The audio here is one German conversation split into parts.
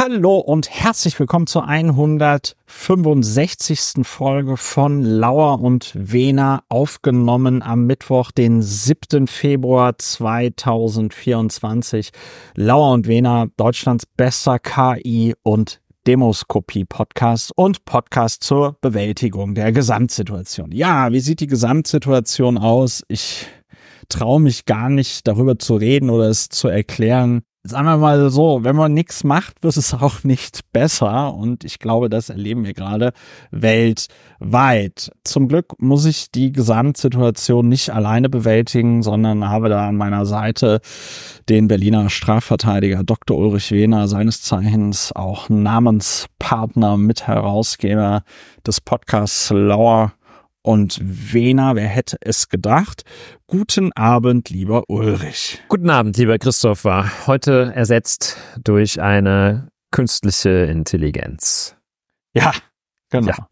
Hallo und herzlich willkommen zur 165. Folge von Lauer und Wena, aufgenommen am Mittwoch, den 7. Februar 2024. Lauer und Wena, Deutschlands bester KI und Demoskopie-Podcast und Podcast zur Bewältigung der Gesamtsituation. Ja, wie sieht die Gesamtsituation aus? Ich traue mich gar nicht darüber zu reden oder es zu erklären sagen wir mal so, wenn man nichts macht, wird es auch nicht besser. Und ich glaube, das erleben wir gerade weltweit. Zum Glück muss ich die Gesamtsituation nicht alleine bewältigen, sondern habe da an meiner Seite den Berliner Strafverteidiger Dr. Ulrich Wehner, seines Zeichens auch Namenspartner, Mitherausgeber des Podcasts Lauer und Wena, wer hätte es gedacht? Guten Abend, lieber Ulrich. Guten Abend, lieber Christopher. Heute ersetzt durch eine künstliche Intelligenz. Ja, genau. Ja,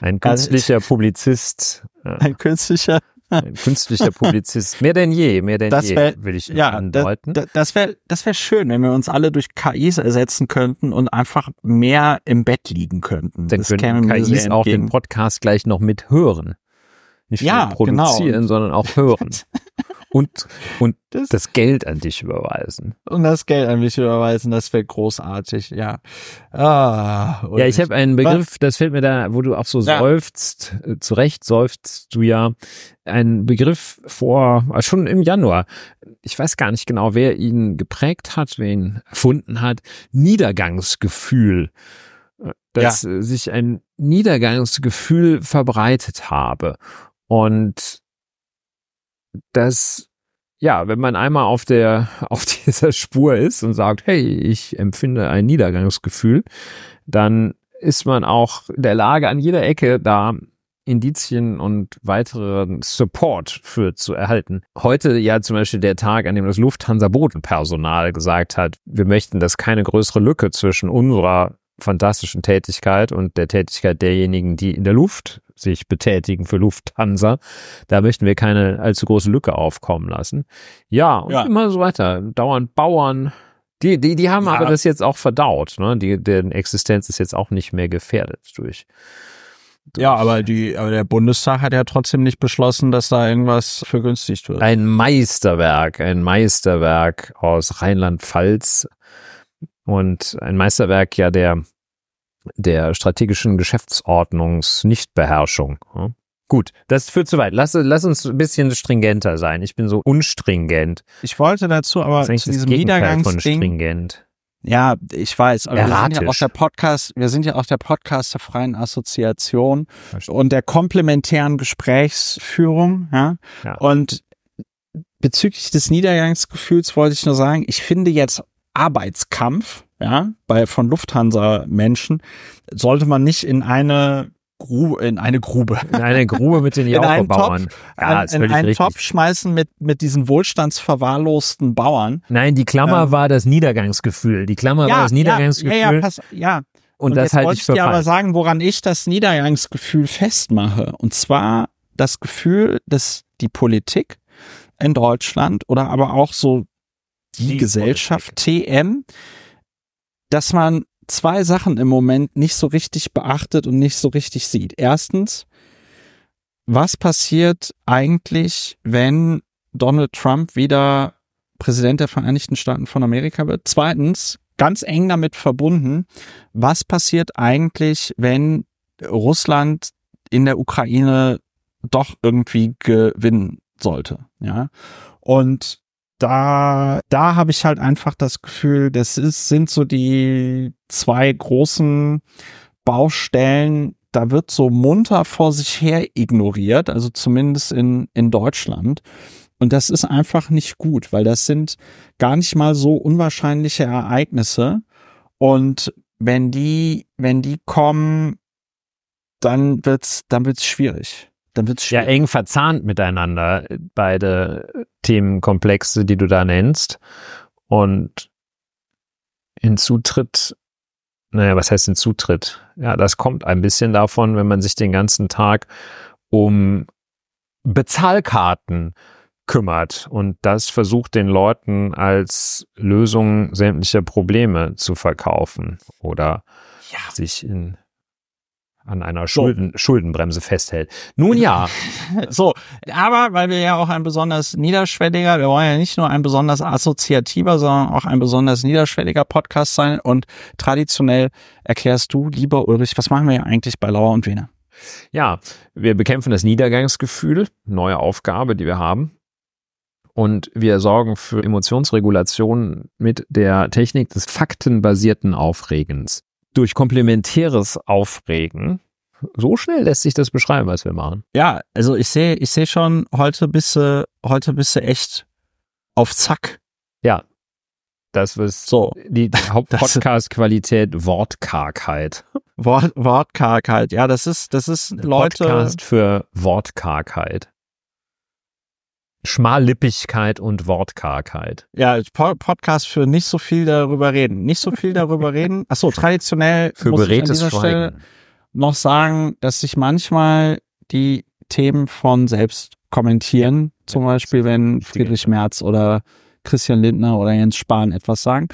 ein künstlicher also, Publizist. Ein künstlicher ein künstlicher Publizist. Mehr denn je, mehr denn das wär, je, will ich ja, andeuten. Da, das wäre das wär schön, wenn wir uns alle durch KIs ersetzen könnten und einfach mehr im Bett liegen könnten. Dann das können KIs auch den Podcast gleich noch mithören. Nicht ja, nur produzieren, genau. sondern auch hören. Und, und das, das, Geld an dich überweisen. Und das Geld an mich überweisen, das wäre großartig, ja. Ah, ja, ich habe einen Begriff, was? das fällt mir da, wo du auch so ja. seufzt, äh, zurecht seufzt du ja, einen Begriff vor, äh, schon im Januar, ich weiß gar nicht genau, wer ihn geprägt hat, wer ihn erfunden hat, Niedergangsgefühl äh, dass ja. sich ein Niedergangsgefühl verbreitet habe. Und das, ja, wenn man einmal auf der, auf dieser Spur ist und sagt, hey, ich empfinde ein Niedergangsgefühl, dann ist man auch in der Lage, an jeder Ecke da Indizien und weiteren Support für zu erhalten. Heute ja zum Beispiel der Tag, an dem das Lufthansa-Bodenpersonal gesagt hat, wir möchten, dass keine größere Lücke zwischen unserer fantastischen Tätigkeit und der Tätigkeit derjenigen, die in der Luft sich betätigen für Lufthansa. Da möchten wir keine allzu große Lücke aufkommen lassen. Ja, und ja. immer so weiter. Dauernd Bauern. Die, die, die haben ja. aber das jetzt auch verdaut. Ne? Die, deren Existenz ist jetzt auch nicht mehr gefährdet durch. durch ja, aber die, aber der Bundestag hat ja trotzdem nicht beschlossen, dass da irgendwas vergünstigt wird. Ein Meisterwerk, ein Meisterwerk aus Rheinland-Pfalz und ein Meisterwerk ja der, der strategischen Geschäftsordnungsnichtbeherrschung. Ja. Gut, das führt zu weit. Lass, lass uns ein bisschen stringenter sein. Ich bin so unstringent. Ich wollte dazu aber zu diesem Niedergangsding. Ja, ich weiß, aber Erratisch. wir sind ja auch der Podcast, wir sind ja auch der Podcast der Freien Assoziation und der komplementären Gesprächsführung, ja? ja. Und bezüglich des Niedergangsgefühls wollte ich nur sagen, ich finde jetzt Arbeitskampf, ja, bei von Lufthansa Menschen, sollte man nicht in eine Grube, in eine Grube. In eine Grube mit den Jauchebauern. Ja, in, in einen richtig. Topf schmeißen mit, mit diesen wohlstandsverwahrlosten Bauern. Nein, die Klammer ähm, war das Niedergangsgefühl. Die Klammer ja, war das Niedergangsgefühl. Ja, ja, pass, ja. Und, Und das halte ich für ich dir aber sagen, woran ich das Niedergangsgefühl festmache. Und zwar das Gefühl, dass die Politik in Deutschland oder aber auch so die, die Gesellschaft TM, dass man zwei Sachen im Moment nicht so richtig beachtet und nicht so richtig sieht. Erstens, was passiert eigentlich, wenn Donald Trump wieder Präsident der Vereinigten Staaten von Amerika wird? Zweitens, ganz eng damit verbunden, was passiert eigentlich, wenn Russland in der Ukraine doch irgendwie gewinnen sollte, ja? Und da, da habe ich halt einfach das Gefühl, das ist, sind so die zwei großen Baustellen, da wird so munter vor sich her ignoriert, also zumindest in, in Deutschland. Und das ist einfach nicht gut, weil das sind gar nicht mal so unwahrscheinliche Ereignisse. Und wenn die, wenn die kommen, dann wird's, dann wird's schwierig dann wird es Ja, eng verzahnt miteinander, beide Themenkomplexe, die du da nennst. Und hinzutritt, naja, was heißt hinzutritt? Ja, das kommt ein bisschen davon, wenn man sich den ganzen Tag um Bezahlkarten kümmert und das versucht den Leuten als Lösung sämtlicher Probleme zu verkaufen oder ja. sich in an einer Schulden, so. Schuldenbremse festhält. Nun ja. so, aber weil wir ja auch ein besonders niederschwelliger, wir wollen ja nicht nur ein besonders assoziativer, sondern auch ein besonders niederschwelliger Podcast sein und traditionell erklärst du, lieber Ulrich, was machen wir eigentlich bei Lauer und Wiener? Ja, wir bekämpfen das Niedergangsgefühl, neue Aufgabe, die wir haben. Und wir sorgen für Emotionsregulation mit der Technik des faktenbasierten Aufregens. Durch komplementäres Aufregen. So schnell lässt sich das beschreiben, was wir machen. Ja, also ich sehe, ich sehe schon, heute bist du, heute bist du echt auf Zack. Ja. Das ist so. die Hauptpodcast-Qualität Wortkargheit. Wort, Wortkargheit, ja, das ist, das ist Leute. Podcast für Wortkargheit. Schmallippigkeit und Wortkargheit. Ja, Podcast für nicht so viel darüber reden. Nicht so viel darüber reden. Ach so, traditionell für muss ich an dieser Stelle noch sagen, dass sich manchmal die Themen von selbst kommentieren. Zum Beispiel, wenn Friedrich Merz oder Christian Lindner oder Jens Spahn etwas sagen.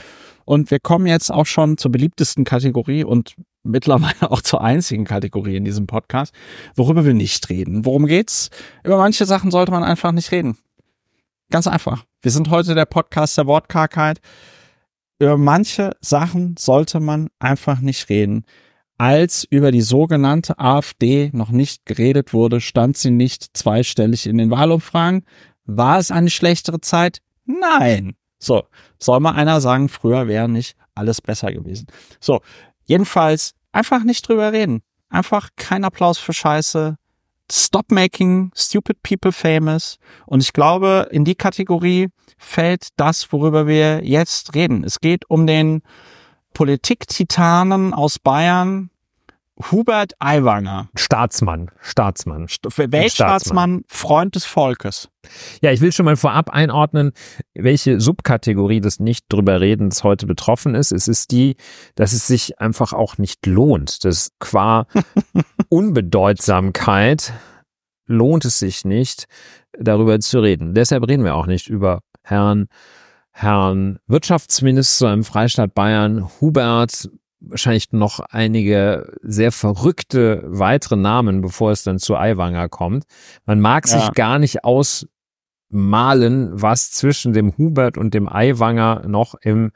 Und wir kommen jetzt auch schon zur beliebtesten Kategorie und mittlerweile auch zur einzigen Kategorie in diesem Podcast, worüber wir nicht reden. Worum geht's? Über manche Sachen sollte man einfach nicht reden. Ganz einfach. Wir sind heute der Podcast der Wortkargheit. Über manche Sachen sollte man einfach nicht reden. Als über die sogenannte AfD noch nicht geredet wurde, stand sie nicht zweistellig in den Wahlumfragen. War es eine schlechtere Zeit? Nein. So, soll mal einer sagen, früher wäre nicht alles besser gewesen. So, jedenfalls einfach nicht drüber reden. Einfach kein Applaus für Scheiße. Stop making stupid people famous. Und ich glaube, in die Kategorie fällt das, worüber wir jetzt reden. Es geht um den Politik-Titanen aus Bayern, Hubert Aiwanger. Staatsmann, Staatsmann. Weltstaatsmann, Freund des Volkes. Ja, ich will schon mal vorab einordnen, welche Subkategorie des Nicht-Drüber-Redens heute betroffen ist. Es ist die, dass es sich einfach auch nicht lohnt. Das qua Unbedeutsamkeit lohnt es sich nicht, darüber zu reden. Deshalb reden wir auch nicht über Herrn Herrn Wirtschaftsminister im Freistaat Bayern, Hubert wahrscheinlich noch einige sehr verrückte weitere Namen, bevor es dann zu Aiwanger kommt. Man mag ja. sich gar nicht ausmalen, was zwischen dem Hubert und dem Aiwanger noch im,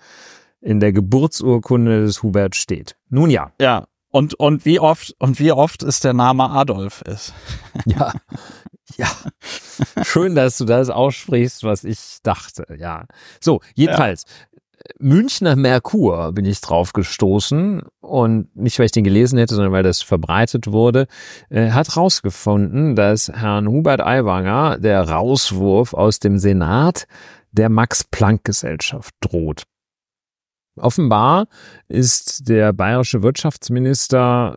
in der Geburtsurkunde des Hubert steht. Nun ja. Ja. Und, und wie oft, und wie oft ist der Name Adolf ist. Ja. Ja. Schön, dass du das aussprichst, was ich dachte. Ja. So, jedenfalls. Münchner Merkur bin ich drauf gestoßen und nicht, weil ich den gelesen hätte, sondern weil das verbreitet wurde, äh, hat rausgefunden, dass Herrn Hubert Aiwanger der Rauswurf aus dem Senat der Max-Planck-Gesellschaft droht. Offenbar ist der bayerische Wirtschaftsminister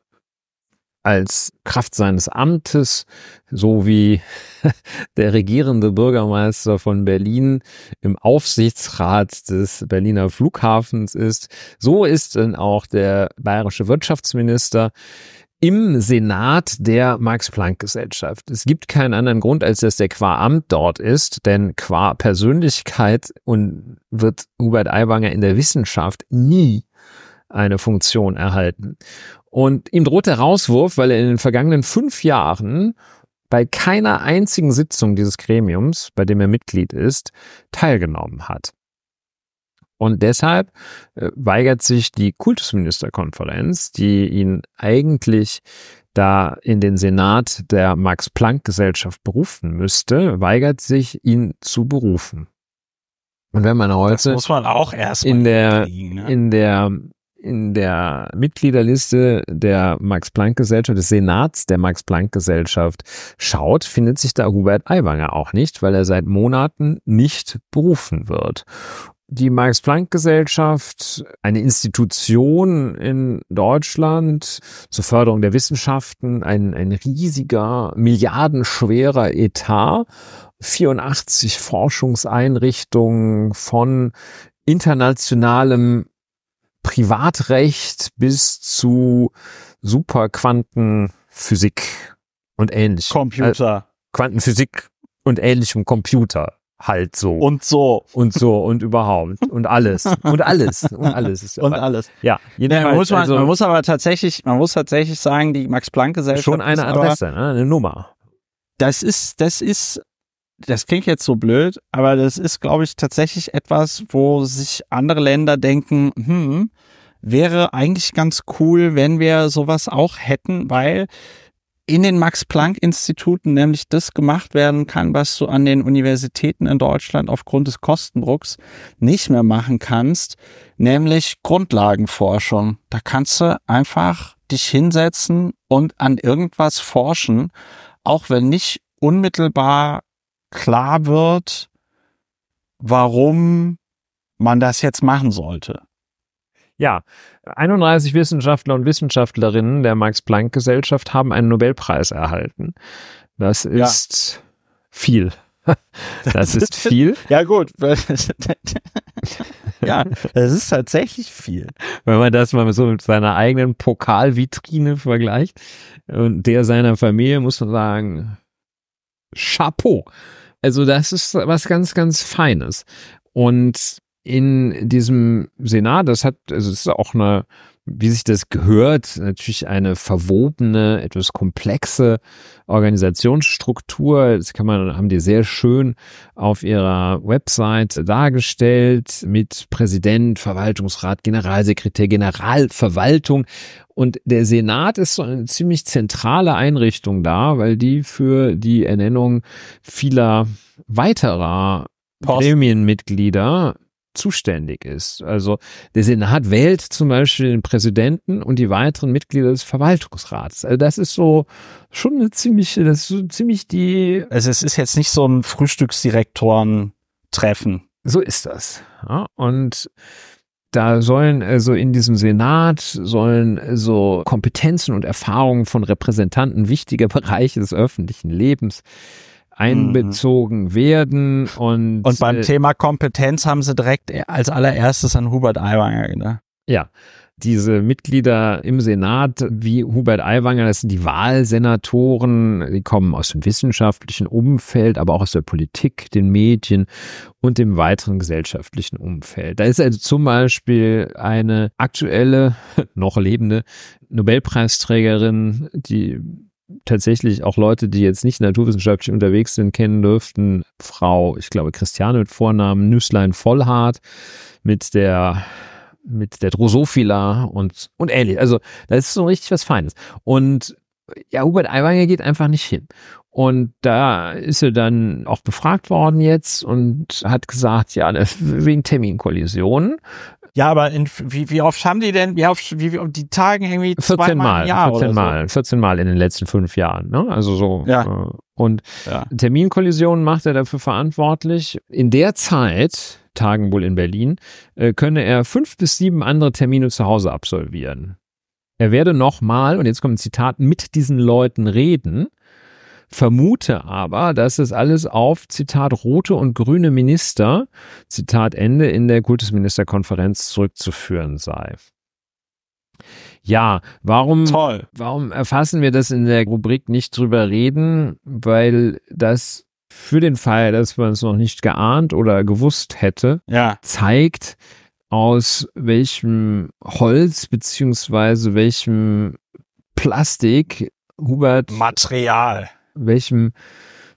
als Kraft seines Amtes, so wie der regierende Bürgermeister von Berlin im Aufsichtsrat des Berliner Flughafens ist, so ist dann auch der bayerische Wirtschaftsminister im Senat der Max-Planck-Gesellschaft. Es gibt keinen anderen Grund, als dass der qua Amt dort ist, denn qua Persönlichkeit und wird Hubert Aiwanger in der Wissenschaft nie eine Funktion erhalten. Und ihm droht der Rauswurf, weil er in den vergangenen fünf Jahren bei keiner einzigen Sitzung dieses Gremiums, bei dem er Mitglied ist, teilgenommen hat. Und deshalb äh, weigert sich die Kultusministerkonferenz, die ihn eigentlich da in den Senat der Max-Planck-Gesellschaft berufen müsste, weigert sich, ihn zu berufen. Und wenn man heute man auch erst in der kriegen, ne? in der in der Mitgliederliste der Max-Planck-Gesellschaft, des Senats der Max-Planck-Gesellschaft schaut, findet sich da Hubert Aiwanger auch nicht, weil er seit Monaten nicht berufen wird. Die Max-Planck-Gesellschaft, eine Institution in Deutschland zur Förderung der Wissenschaften, ein, ein riesiger, milliardenschwerer Etat, 84 Forschungseinrichtungen von internationalem Privatrecht bis zu Superquantenphysik und ähnlich. Computer. Äh, Quantenphysik und ähnlichem Computer halt so. Und so. Und so und überhaupt. Und alles. Und alles. Und alles. Ist und alles. Ja. ja man, muss man, also, man muss aber tatsächlich, man muss tatsächlich sagen, die Max-Planck-Gesellschaft. Schon eine Adresse, aber, ne? eine Nummer. Das ist, das ist, das klingt jetzt so blöd, aber das ist, glaube ich, tatsächlich etwas, wo sich andere Länder denken, hm, wäre eigentlich ganz cool, wenn wir sowas auch hätten, weil in den Max-Planck-Instituten nämlich das gemacht werden kann, was du an den Universitäten in Deutschland aufgrund des Kostendrucks nicht mehr machen kannst, nämlich Grundlagenforschung. Da kannst du einfach dich hinsetzen und an irgendwas forschen, auch wenn nicht unmittelbar klar wird, warum man das jetzt machen sollte. Ja, 31 Wissenschaftler und Wissenschaftlerinnen der Max-Planck-Gesellschaft haben einen Nobelpreis erhalten. Das ist ja. viel. Das ist viel. Ja, gut. ja, das ist tatsächlich viel. Wenn man das mal so mit seiner eigenen Pokalvitrine vergleicht und der seiner Familie, muss man sagen, Chapeau. Also das ist was ganz, ganz Feines. Und in diesem Senat, das hat, also es ist auch eine, wie sich das gehört, natürlich eine verwobene, etwas komplexe Organisationsstruktur. Das kann man, haben die sehr schön auf ihrer Website dargestellt mit Präsident, Verwaltungsrat, Generalsekretär, Generalverwaltung. Und der Senat ist so eine ziemlich zentrale Einrichtung da, weil die für die Ernennung vieler weiterer Gremienmitglieder zuständig ist. Also der Senat wählt zum Beispiel den Präsidenten und die weiteren Mitglieder des Verwaltungsrats. Also das ist so schon eine ziemlich, das ist so ziemlich die. Also es ist jetzt nicht so ein Frühstücksdirektoren-Treffen. So ist das. Ja, und da sollen also in diesem Senat sollen so Kompetenzen und Erfahrungen von Repräsentanten wichtiger Bereiche des öffentlichen Lebens einbezogen mhm. werden und und beim äh, Thema Kompetenz haben sie direkt als allererstes an Hubert Aiwanger gedacht. Ja, diese Mitglieder im Senat wie Hubert Aiwanger, das sind die Wahlsenatoren, die kommen aus dem wissenschaftlichen Umfeld, aber auch aus der Politik, den Medien und dem weiteren gesellschaftlichen Umfeld. Da ist also zum Beispiel eine aktuelle, noch lebende Nobelpreisträgerin, die tatsächlich auch Leute, die jetzt nicht naturwissenschaftlich unterwegs sind, kennen dürften. Frau, ich glaube, Christiane mit Vornamen, Nüsslein Vollhardt mit der mit der Drosophila und, und ähnlich. Also, das ist so richtig was Feines. Und ja, Hubert Aiwanger geht einfach nicht hin. Und da ist er dann auch befragt worden jetzt und hat gesagt, ja, wegen Terminkollisionen ja, aber in, wie, wie oft haben die denn, wie oft, wie, wie die tagen irgendwie 14 Mal, Jahr 14 Mal, so. 14 Mal in den letzten fünf Jahren, ne? Also so. Ja. Äh, und ja. Terminkollisionen macht er dafür verantwortlich. In der Zeit, tagen wohl in Berlin, äh, könne er fünf bis sieben andere Termine zu Hause absolvieren. Er werde nochmal, und jetzt kommt ein Zitat, mit diesen Leuten reden vermute aber, dass es alles auf, Zitat, rote und grüne Minister, Zitat Ende, in der Kultusministerkonferenz zurückzuführen sei. Ja, warum, Toll. warum erfassen wir das in der Rubrik nicht drüber reden? Weil das für den Fall, dass man es noch nicht geahnt oder gewusst hätte, ja. zeigt, aus welchem Holz beziehungsweise welchem Plastik Hubert Material welchem,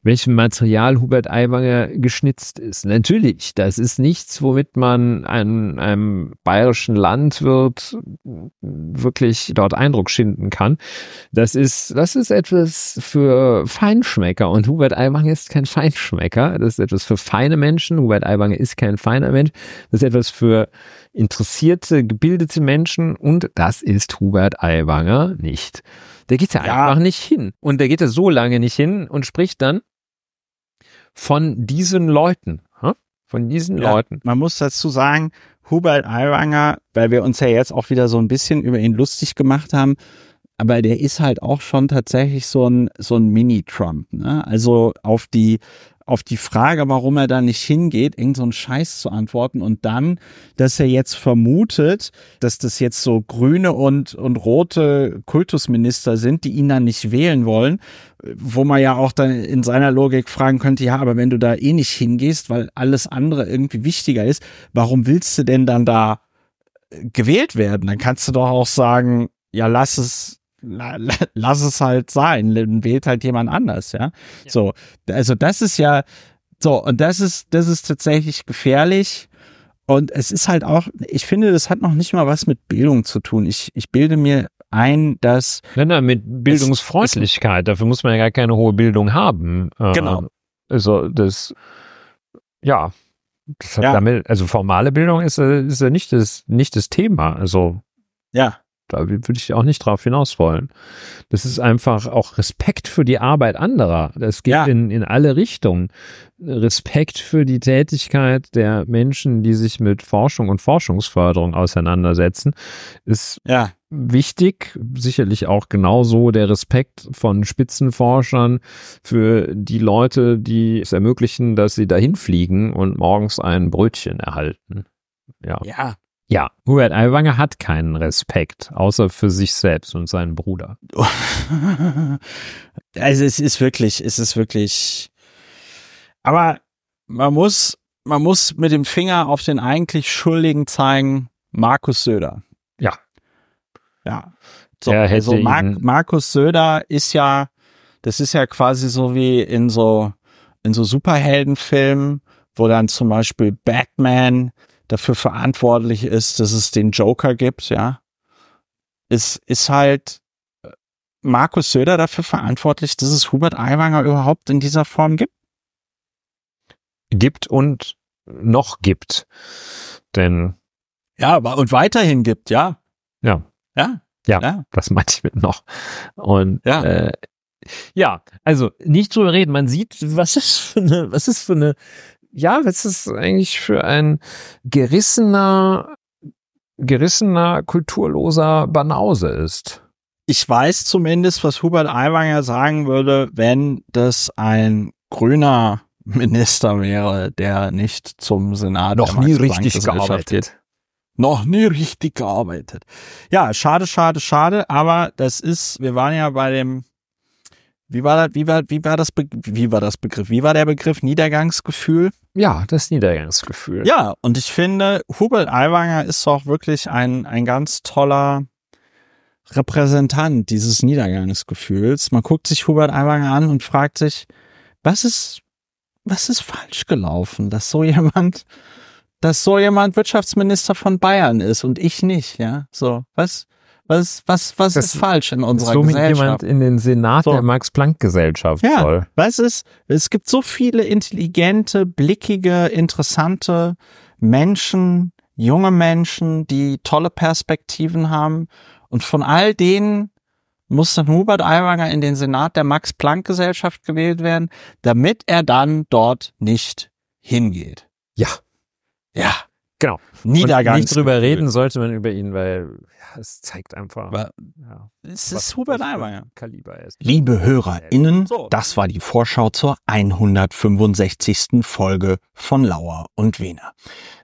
welchem Material Hubert Aiwanger geschnitzt ist. Natürlich, das ist nichts, womit man einem, einem bayerischen Landwirt wirklich dort Eindruck schinden kann. Das ist, das ist etwas für Feinschmecker und Hubert Aiwanger ist kein Feinschmecker. Das ist etwas für feine Menschen. Hubert Aiwanger ist kein feiner Mensch. Das ist etwas für interessierte, gebildete Menschen und das ist Hubert Aiwanger nicht. Der geht ja, ja einfach nicht hin. Und der geht ja so lange nicht hin und spricht dann von diesen Leuten. Von diesen ja, Leuten. Man muss dazu sagen, Hubert Aiwanger, weil wir uns ja jetzt auch wieder so ein bisschen über ihn lustig gemacht haben, aber der ist halt auch schon tatsächlich so ein, so ein Mini-Trump. Ne? Also auf die, auf die Frage, warum er da nicht hingeht, irgend so einen Scheiß zu antworten und dann, dass er jetzt vermutet, dass das jetzt so grüne und, und rote Kultusminister sind, die ihn dann nicht wählen wollen, wo man ja auch dann in seiner Logik fragen könnte, ja, aber wenn du da eh nicht hingehst, weil alles andere irgendwie wichtiger ist, warum willst du denn dann da gewählt werden? Dann kannst du doch auch sagen, ja, lass es lass es halt sein, wählt halt jemand anders, ja? ja. So, also das ist ja so und das ist das ist tatsächlich gefährlich und es ist halt auch, ich finde, das hat noch nicht mal was mit Bildung zu tun. Ich ich bilde mir ein, dass nein, nein, mit Bildungsfreundlichkeit. Es, dafür muss man ja gar keine hohe Bildung haben. Äh, genau. Also das ja. Das hat ja. damit, also formale Bildung ist, ist ja nicht das, nicht das Thema. Also. Ja. Da würde ich auch nicht drauf hinaus wollen. Das ist einfach auch Respekt für die Arbeit anderer. Das geht ja. in, in alle Richtungen. Respekt für die Tätigkeit der Menschen, die sich mit Forschung und Forschungsförderung auseinandersetzen, ist ja. wichtig. Sicherlich auch genauso der Respekt von Spitzenforschern für die Leute, die es ermöglichen, dass sie dahin fliegen und morgens ein Brötchen erhalten. Ja. Ja, ja, Hubert Aiwanger hat keinen Respekt, außer für sich selbst und seinen Bruder. also es ist wirklich, es ist wirklich, aber man muss, man muss mit dem Finger auf den eigentlich Schuldigen zeigen, Markus Söder. Ja. Ja. So, also Mar Markus Söder ist ja, das ist ja quasi so wie in so, in so Superheldenfilmen, wo dann zum Beispiel Batman dafür verantwortlich ist, dass es den Joker gibt, ja, ist, ist halt äh, Markus Söder dafür verantwortlich, dass es Hubert Aiwanger überhaupt in dieser Form gibt? Gibt und noch gibt. Denn. Ja, und weiterhin gibt, ja. Ja. Ja. Ja, ja. das meinte ich mit noch. Und ja. Äh, ja, also nicht drüber reden. Man sieht, was ist für eine, was ist für eine ja, was ist eigentlich für ein gerissener, gerissener, kulturloser Banause ist. Ich weiß zumindest, was Hubert Aiwanger sagen würde, wenn das ein grüner Minister wäre, der nicht zum Senat noch nie richtig gearbeitet. Geht. Noch nie richtig gearbeitet. Ja, schade, schade, schade, aber das ist, wir waren ja bei dem wie war das, wie war, wie war das, Be wie war das Begriff? Wie war der Begriff Niedergangsgefühl? Ja, das Niedergangsgefühl. Ja, und ich finde, Hubert Aiwanger ist auch wirklich ein, ein ganz toller Repräsentant dieses Niedergangsgefühls. Man guckt sich Hubert Aiwanger an und fragt sich, was ist, was ist falsch gelaufen, dass so jemand, dass so jemand Wirtschaftsminister von Bayern ist und ich nicht, ja? So, was, was, was, was das, ist falsch in unserer so Gesellschaft? jemand in den Senat so. der Max-Planck-Gesellschaft ja, soll. Was ist, es gibt so viele intelligente, blickige, interessante Menschen, junge Menschen, die tolle Perspektiven haben. Und von all denen muss dann Hubert Aiwanger in den Senat der Max-Planck-Gesellschaft gewählt werden, damit er dann dort nicht hingeht. Ja. Ja. Genau. Niedergang. Nicht drüber reden sollte man über ihn, weil ja, es zeigt einfach. Aber ja, es ist Hubert Aiwanger. Kaliber ist. Liebe HörerInnen, das war die Vorschau zur 165. Folge von Lauer und Wiener.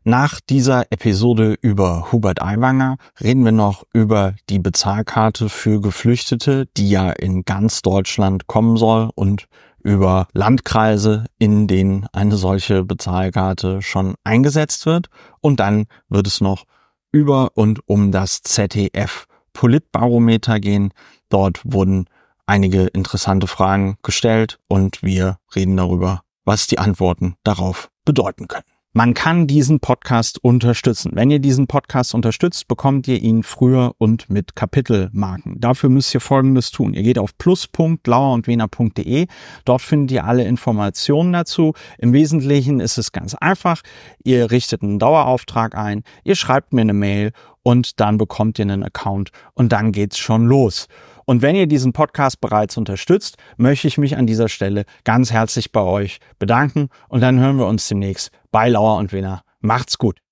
Nach dieser Episode über Hubert Aiwanger reden wir noch über die Bezahlkarte für Geflüchtete, die ja in ganz Deutschland kommen soll und über Landkreise, in denen eine solche Bezahlkarte schon eingesetzt wird. Und dann wird es noch über und um das ZDF Politbarometer gehen. Dort wurden einige interessante Fragen gestellt und wir reden darüber, was die Antworten darauf bedeuten können. Man kann diesen Podcast unterstützen. Wenn ihr diesen Podcast unterstützt, bekommt ihr ihn früher und mit Kapitelmarken. Dafür müsst ihr Folgendes tun. Ihr geht auf plus.lauerundwener.de. Dort findet ihr alle Informationen dazu. Im Wesentlichen ist es ganz einfach. Ihr richtet einen Dauerauftrag ein, ihr schreibt mir eine Mail und dann bekommt ihr einen Account und dann geht's schon los. Und wenn ihr diesen Podcast bereits unterstützt, möchte ich mich an dieser Stelle ganz herzlich bei euch bedanken und dann hören wir uns demnächst bei Lauer und Wiener. Macht's gut.